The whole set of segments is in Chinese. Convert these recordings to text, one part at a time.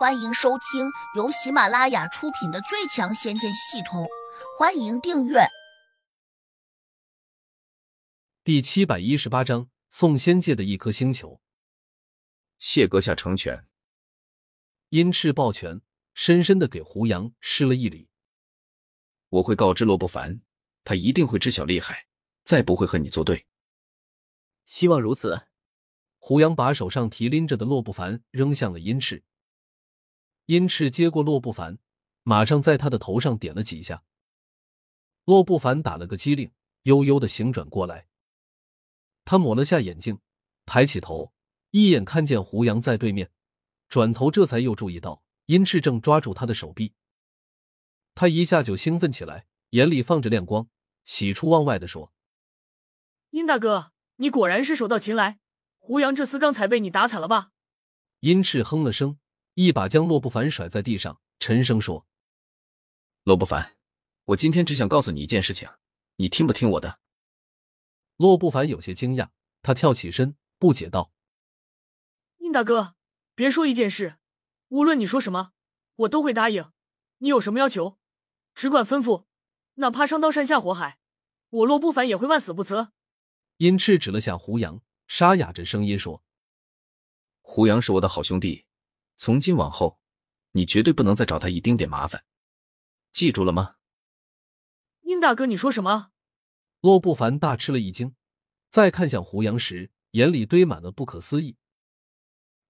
欢迎收听由喜马拉雅出品的《最强仙剑系统》，欢迎订阅。第七百一十八章：送仙界的一颗星球。谢阁下成全。殷赤抱拳，深深的给胡杨施了一礼。我会告知洛不凡，他一定会知晓厉害，再不会和你作对。希望如此。胡杨把手上提拎着的洛不凡扔向了殷赤。殷赤接过洛不凡，马上在他的头上点了几下。洛不凡打了个激灵，悠悠的醒转过来。他抹了下眼镜，抬起头，一眼看见胡杨在对面，转头这才又注意到殷赤正抓住他的手臂。他一下就兴奋起来，眼里放着亮光，喜出望外的说：“殷大哥，你果然是手到擒来，胡杨这厮刚才被你打惨了吧？”殷赤哼了声。一把将洛不凡甩在地上，沉声说：“洛不凡，我今天只想告诉你一件事情，你听不听我的？”洛不凡有些惊讶，他跳起身，不解道：“殷大哥，别说一件事，无论你说什么，我都会答应。你有什么要求，只管吩咐，哪怕上刀山下火海，我洛不凡也会万死不辞。”殷赤指了下胡杨，沙哑着声音说：“胡杨是我的好兄弟。”从今往后，你绝对不能再找他一丁点麻烦，记住了吗？殷大哥，你说什么？洛不凡大吃了一惊，再看向胡杨时，眼里堆满了不可思议。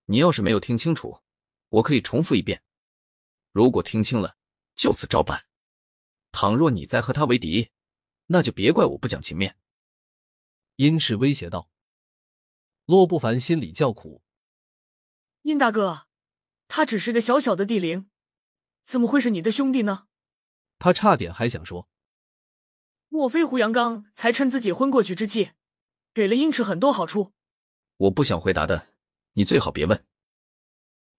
你要是没有听清楚，我可以重复一遍。如果听清了，就此照办。倘若你再和他为敌，那就别怪我不讲情面。殷赤威胁道。洛不凡心里叫苦，殷大哥。他只是个小小的地灵，怎么会是你的兄弟呢？他差点还想说，莫非胡杨刚才趁自己昏过去之际，给了殷赤很多好处？我不想回答的，你最好别问。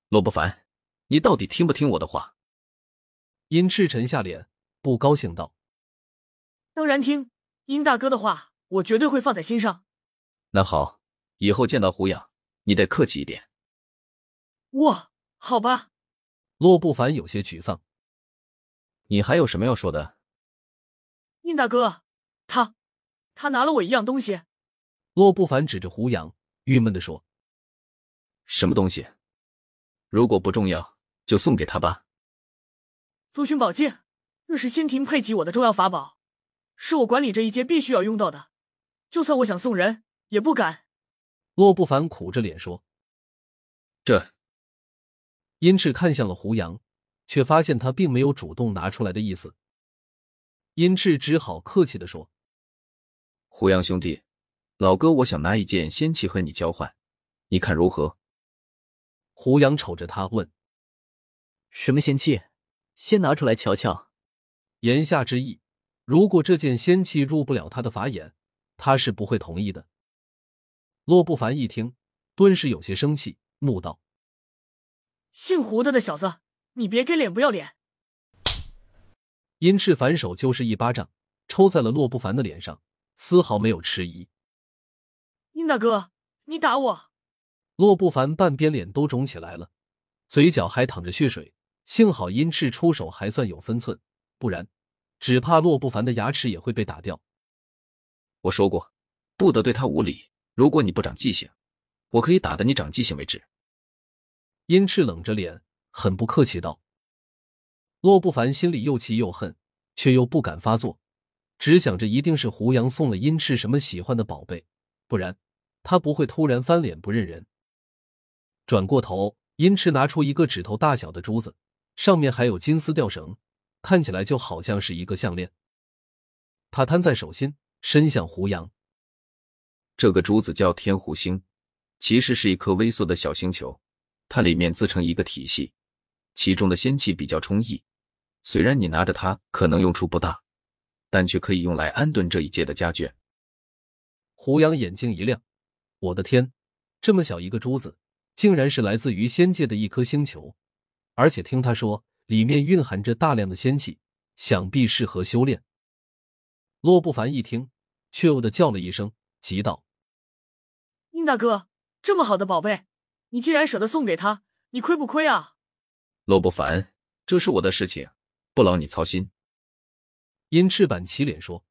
洛不凡，你到底听不听我的话？殷赤沉下脸，不高兴道：“当然听，殷大哥的话，我绝对会放在心上。那好，以后见到胡杨，你得客气一点。”我。好吧，洛不凡有些沮丧。你还有什么要说的？宁大哥，他，他拿了我一样东西。洛不凡指着胡杨，郁闷的说：“什么东西？如果不重要，就送给他吧。”族群宝剑，那是仙庭配给我的重要法宝，是我管理这一阶必须要用到的。就算我想送人，也不敢。洛不凡苦着脸说：“这。”殷赤看向了胡杨，却发现他并没有主动拿出来的意思。殷赤只好客气的说：“胡杨兄弟，老哥，我想拿一件仙器和你交换，你看如何？”胡杨瞅着他问：“什么仙器？先拿出来瞧瞧。”言下之意，如果这件仙器入不了他的法眼，他是不会同意的。洛不凡一听，顿时有些生气，怒道。姓胡的的小子，你别给脸不要脸！殷赤反手就是一巴掌，抽在了洛不凡的脸上，丝毫没有迟疑。殷大哥，你打我！洛不凡半边脸都肿起来了，嘴角还淌着血水。幸好殷赤出手还算有分寸，不然只怕洛不凡的牙齿也会被打掉。我说过，不得对他无礼。如果你不长记性，我可以打得你长记性为止。殷赤冷着脸，很不客气道：“洛不凡心里又气又恨，却又不敢发作，只想着一定是胡杨送了殷赤什么喜欢的宝贝，不然他不会突然翻脸不认人。”转过头，殷赤拿出一个指头大小的珠子，上面还有金丝吊绳，看起来就好像是一个项链。他摊在手心，伸向胡杨：“这个珠子叫天狐星，其实是一颗微缩的小星球。”它里面自成一个体系，其中的仙气比较充溢。虽然你拿着它可能用处不大，但却可以用来安顿这一界的家眷。胡杨眼睛一亮：“我的天，这么小一个珠子，竟然是来自于仙界的一颗星球，而且听他说里面蕴含着大量的仙气，想必适合修炼。”洛不凡一听，却又的叫了一声，急道：“宁大哥，这么好的宝贝！”你竟然舍得送给他，你亏不亏啊？洛不凡，这是我的事情，不劳你操心。殷赤板起脸说：“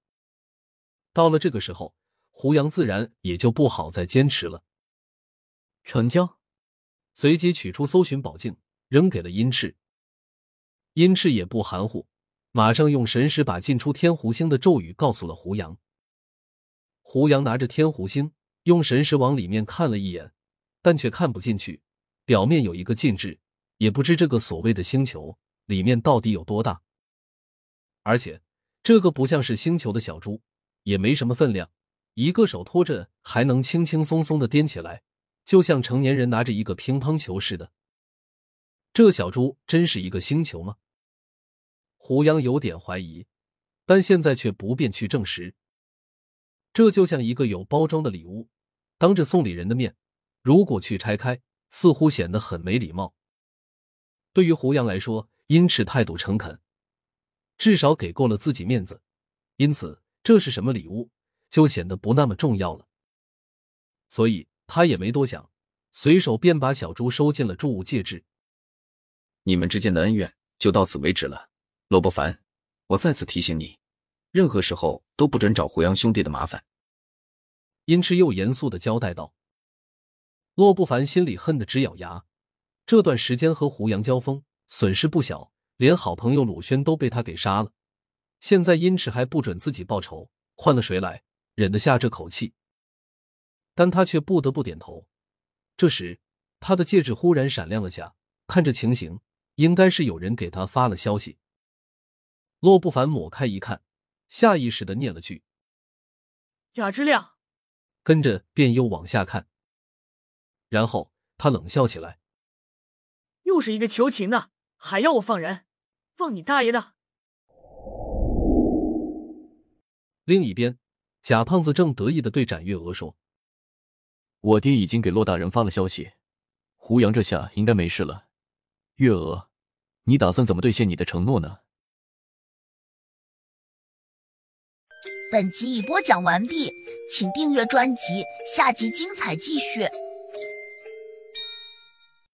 到了这个时候，胡杨自然也就不好再坚持了。”成交。随即取出搜寻宝镜，扔给了殷赤。殷赤也不含糊，马上用神识把进出天湖星的咒语告诉了胡杨。胡杨拿着天湖星，用神识往里面看了一眼，但却看不进去。表面有一个禁制，也不知这个所谓的星球里面到底有多大。而且这个不像是星球的小猪，也没什么分量，一个手托着还能轻轻松松的掂起来。就像成年人拿着一个乒乓球似的，这小猪真是一个星球吗？胡杨有点怀疑，但现在却不便去证实。这就像一个有包装的礼物，当着送礼人的面，如果去拆开，似乎显得很没礼貌。对于胡杨来说，殷赤态度诚恳，至少给够了自己面子，因此这是什么礼物，就显得不那么重要了。所以。他也没多想，随手便把小猪收进了铸物戒指。你们之间的恩怨就到此为止了，罗不凡，我再次提醒你，任何时候都不准找胡杨兄弟的麻烦。殷赤又严肃的交代道。洛不凡心里恨得直咬牙，这段时间和胡杨交锋，损失不小，连好朋友鲁轩都被他给杀了，现在殷赤还不准自己报仇，换了谁来忍得下这口气？但他却不得不点头。这时，他的戒指忽然闪亮了下，看这情形，应该是有人给他发了消息。洛不凡抹开一看，下意识的念了句：“贾之亮。”跟着便又往下看，然后他冷笑起来：“又是一个求情的，还要我放人？放你大爷的！”另一边，贾胖子正得意的对展月娥说。我爹已经给骆大人发了消息，胡杨这下应该没事了。月娥，你打算怎么兑现你的承诺呢？本集已播讲完毕，请订阅专辑，下集精彩继续。